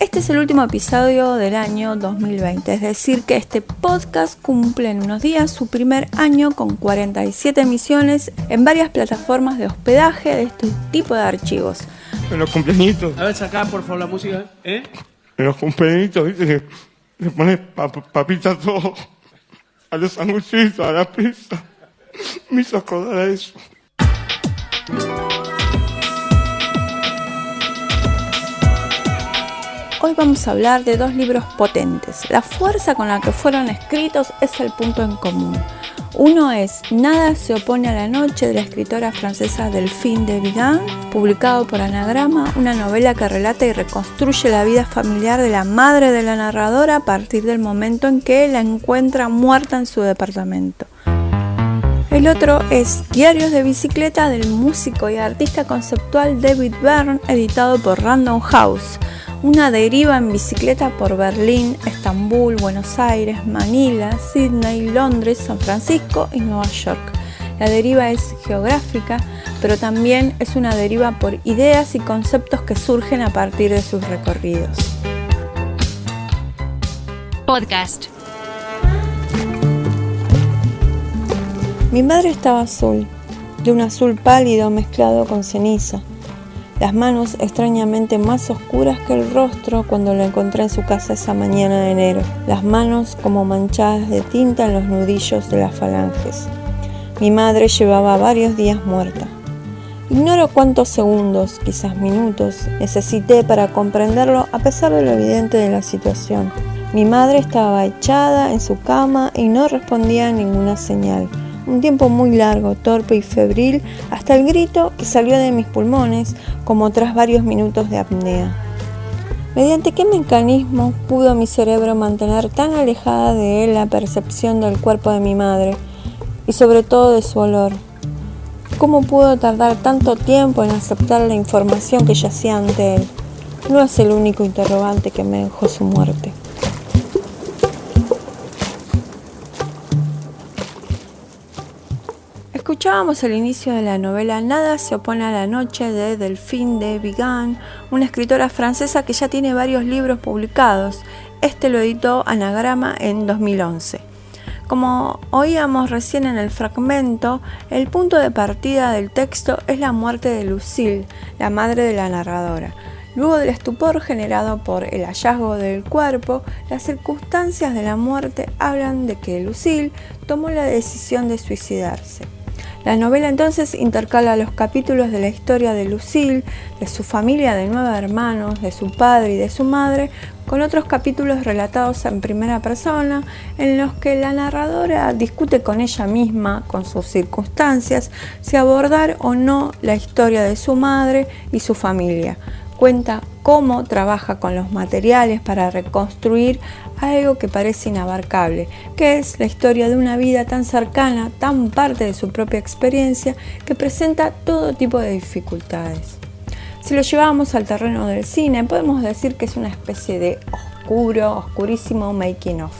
Este es el último episodio del año 2020, es decir, que este podcast cumple en unos días su primer año con 47 emisiones en varias plataformas de hospedaje de este tipo de archivos. En los cumpleañitos. A ver, saca por favor la música, ¿eh? En los cumpleañitos, viste que le pones pap papitas todo. A los sanguchitos, a la pizza. Me hizo acordar a eso. Hoy vamos a hablar de dos libros potentes. La fuerza con la que fueron escritos es el punto en común. Uno es Nada se opone a la noche de la escritora francesa Delphine de Vigan, publicado por Anagrama, una novela que relata y reconstruye la vida familiar de la madre de la narradora a partir del momento en que la encuentra muerta en su departamento. El otro es Diarios de bicicleta del músico y artista conceptual David Byrne, editado por Random House una deriva en bicicleta por Berlín, Estambul, Buenos Aires, Manila, Sydney, Londres, San Francisco y Nueva York. La deriva es geográfica, pero también es una deriva por ideas y conceptos que surgen a partir de sus recorridos. Podcast. Mi madre estaba azul, de un azul pálido mezclado con ceniza las manos extrañamente más oscuras que el rostro cuando lo encontré en su casa esa mañana de enero, las manos como manchadas de tinta en los nudillos de las falanges. Mi madre llevaba varios días muerta. Ignoro cuántos segundos, quizás minutos, necesité para comprenderlo a pesar de lo evidente de la situación. Mi madre estaba echada en su cama y no respondía a ninguna señal un tiempo muy largo, torpe y febril, hasta el grito que salió de mis pulmones como tras varios minutos de apnea. ¿Mediante qué mecanismo pudo mi cerebro mantener tan alejada de él la percepción del cuerpo de mi madre y sobre todo de su olor? ¿Cómo pudo tardar tanto tiempo en aceptar la información que yacía ante él? No es el único interrogante que me dejó su muerte. Escuchábamos el inicio de la novela Nada se opone a la noche de Delphine de Vigan, una escritora francesa que ya tiene varios libros publicados. Este lo editó Anagrama en 2011. Como oíamos recién en el fragmento, el punto de partida del texto es la muerte de Lucille, la madre de la narradora. Luego del estupor generado por el hallazgo del cuerpo, las circunstancias de la muerte hablan de que Lucille tomó la decisión de suicidarse. La novela entonces intercala los capítulos de la historia de Lucille, de su familia de nueve hermanos, de su padre y de su madre, con otros capítulos relatados en primera persona, en los que la narradora discute con ella misma, con sus circunstancias, si abordar o no la historia de su madre y su familia. Cuenta cómo trabaja con los materiales para reconstruir algo que parece inabarcable, que es la historia de una vida tan cercana, tan parte de su propia experiencia, que presenta todo tipo de dificultades. Si lo llevamos al terreno del cine, podemos decir que es una especie de oscuro, oscurísimo making of.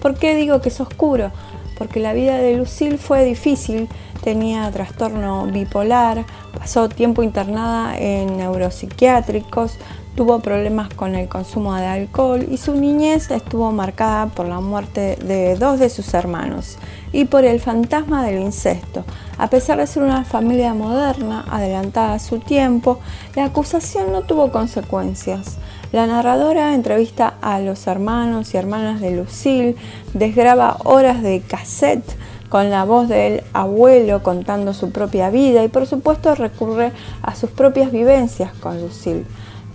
¿Por qué digo que es oscuro? Porque la vida de Lucille fue difícil, tenía trastorno bipolar, pasó tiempo internada en neuropsiquiátricos, tuvo problemas con el consumo de alcohol y su niñez estuvo marcada por la muerte de dos de sus hermanos y por el fantasma del incesto. A pesar de ser una familia moderna, adelantada a su tiempo, la acusación no tuvo consecuencias. La narradora entrevista a los hermanos y hermanas de Lucille, desgraba horas de cassette con la voz del abuelo contando su propia vida y por supuesto recurre a sus propias vivencias con Lucille.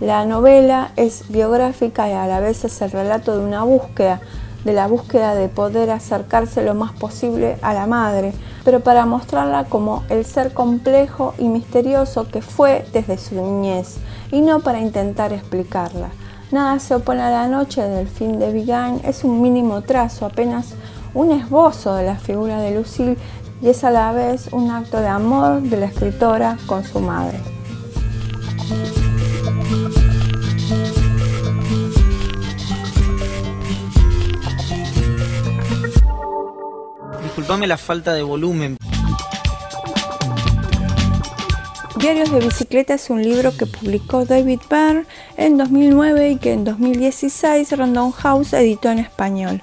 La novela es biográfica y a la vez es el relato de una búsqueda, de la búsqueda de poder acercarse lo más posible a la madre, pero para mostrarla como el ser complejo y misterioso que fue desde su niñez, y no para intentar explicarla. Nada se opone a la noche del fin de Vigan es un mínimo trazo, apenas un esbozo de la figura de Lucille y es a la vez un acto de amor de la escritora con su madre. Disculpame la falta de volumen. Diarios de Bicicleta es un libro que publicó David Byrne en 2009 y que en 2016 Random House editó en español.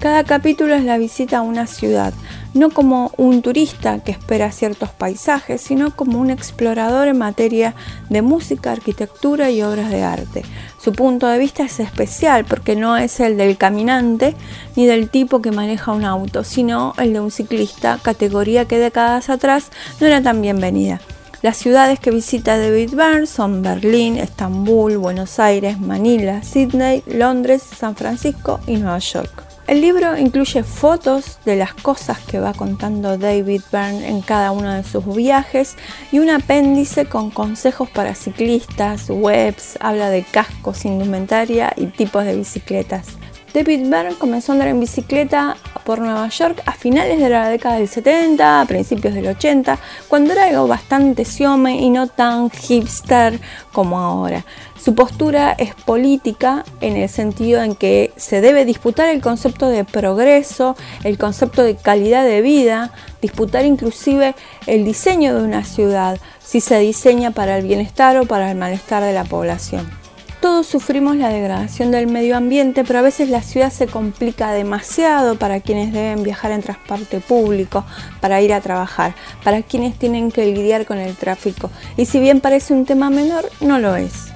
Cada capítulo es la visita a una ciudad, no como un turista que espera ciertos paisajes, sino como un explorador en materia de música, arquitectura y obras de arte. Su punto de vista es especial porque no es el del caminante ni del tipo que maneja un auto, sino el de un ciclista, categoría que décadas atrás no era tan bienvenida. Las ciudades que visita David Byrne son Berlín, Estambul, Buenos Aires, Manila, Sydney, Londres, San Francisco y Nueva York. El libro incluye fotos de las cosas que va contando David Byrne en cada uno de sus viajes y un apéndice con consejos para ciclistas, webs, habla de cascos, indumentaria y tipos de bicicletas. David Byrne comenzó a andar en bicicleta por Nueva York a finales de la década del 70, a principios del 80, cuando era algo bastante siome y no tan hipster como ahora. Su postura es política en el sentido en que se debe disputar el concepto de progreso, el concepto de calidad de vida, disputar inclusive el diseño de una ciudad, si se diseña para el bienestar o para el malestar de la población. Todos sufrimos la degradación del medio ambiente, pero a veces la ciudad se complica demasiado para quienes deben viajar en transporte público, para ir a trabajar, para quienes tienen que lidiar con el tráfico. Y si bien parece un tema menor, no lo es.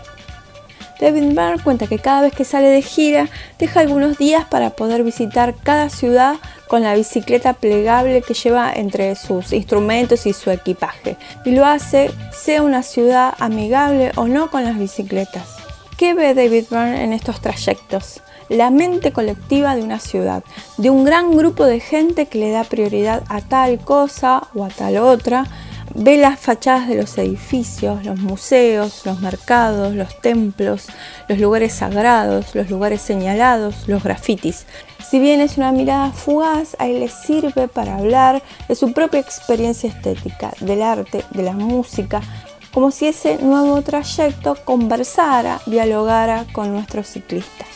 David Byrne cuenta que cada vez que sale de gira deja algunos días para poder visitar cada ciudad con la bicicleta plegable que lleva entre sus instrumentos y su equipaje. Y lo hace sea una ciudad amigable o no con las bicicletas. ¿Qué ve David Byrne en estos trayectos? La mente colectiva de una ciudad, de un gran grupo de gente que le da prioridad a tal cosa o a tal otra, ve las fachadas de los edificios, los museos, los mercados, los templos, los lugares sagrados, los lugares señalados, los grafitis. Si bien es una mirada fugaz, a él le sirve para hablar de su propia experiencia estética, del arte, de la música, como si ese nuevo trayecto conversara, dialogara con nuestros ciclistas.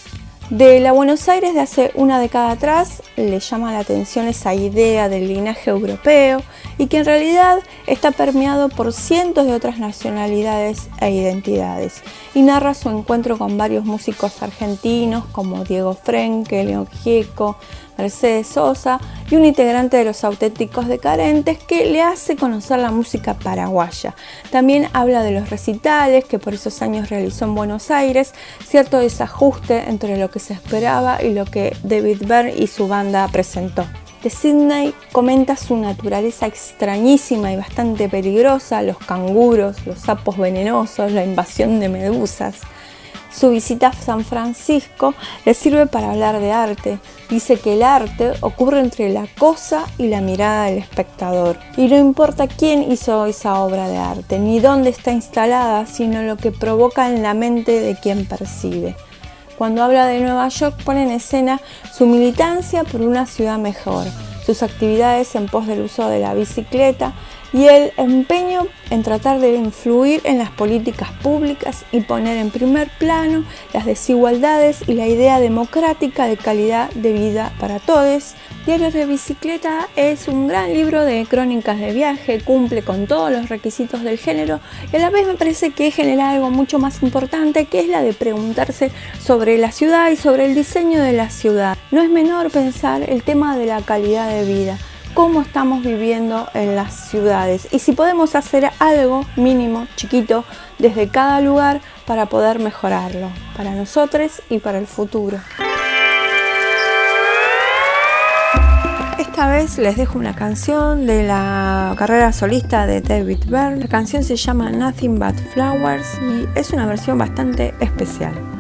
De la Buenos Aires de hace una década atrás le llama la atención esa idea del linaje europeo y que en realidad está permeado por cientos de otras nacionalidades e identidades y narra su encuentro con varios músicos argentinos como Diego Frenke, León Gieco, Mercedes Sosa y un integrante de los auténticos decadentes que le hace conocer la música paraguaya. También habla de los recitales que por esos años realizó en Buenos Aires, cierto desajuste entre lo que se esperaba y lo que David Byrne y su banda presentó. De Sydney comenta su naturaleza extrañísima y bastante peligrosa, los canguros, los sapos venenosos, la invasión de medusas. Su visita a San Francisco le sirve para hablar de arte. Dice que el arte ocurre entre la cosa y la mirada del espectador. Y no importa quién hizo esa obra de arte, ni dónde está instalada, sino lo que provoca en la mente de quien percibe. Cuando habla de Nueva York pone en escena su militancia por una ciudad mejor, sus actividades en pos del uso de la bicicleta y el empeño en tratar de influir en las políticas públicas y poner en primer plano las desigualdades y la idea democrática de calidad de vida para todos. Diarios de Bicicleta es un gran libro de crónicas de viaje, cumple con todos los requisitos del género y a la vez me parece que genera algo mucho más importante que es la de preguntarse sobre la ciudad y sobre el diseño de la ciudad. No es menor pensar el tema de la calidad de vida cómo estamos viviendo en las ciudades y si podemos hacer algo mínimo, chiquito, desde cada lugar para poder mejorarlo, para nosotros y para el futuro. Esta vez les dejo una canción de la carrera solista de David Byrne. La canción se llama Nothing But Flowers y es una versión bastante especial.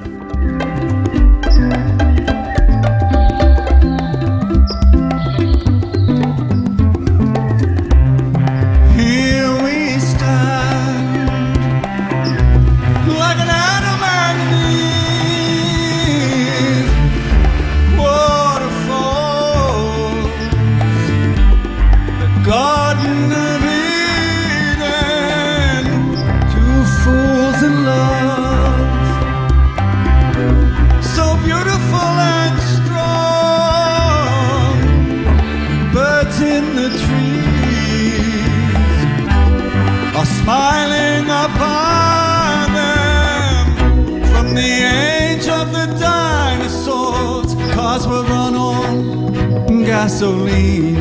Gasoline.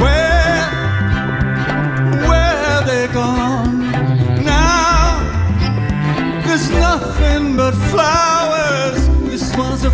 Where, where they gone now? There's nothing but flowers. This was a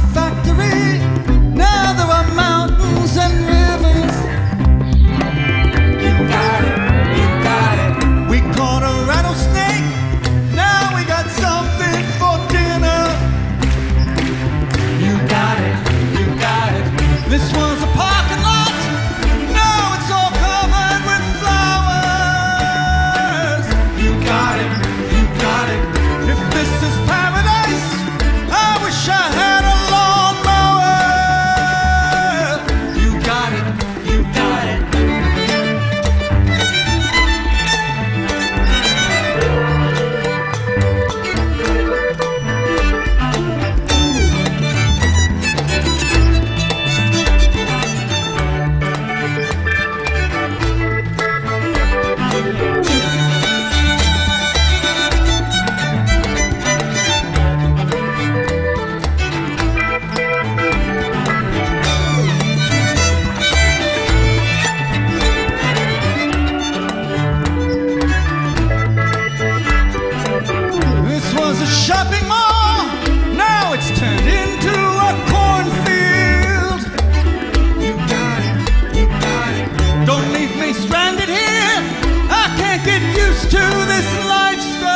Don't leave me stranded here. I can't get used to this lifestyle.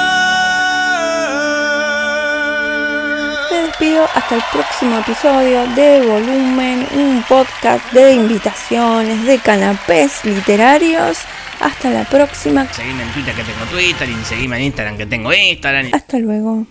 Me despido hasta el próximo episodio de Volumen, un podcast de invitaciones, de canapés literarios. Hasta la próxima. Seguime en Twitter que tengo Twitter y seguime en Instagram que tengo Instagram. Hasta luego.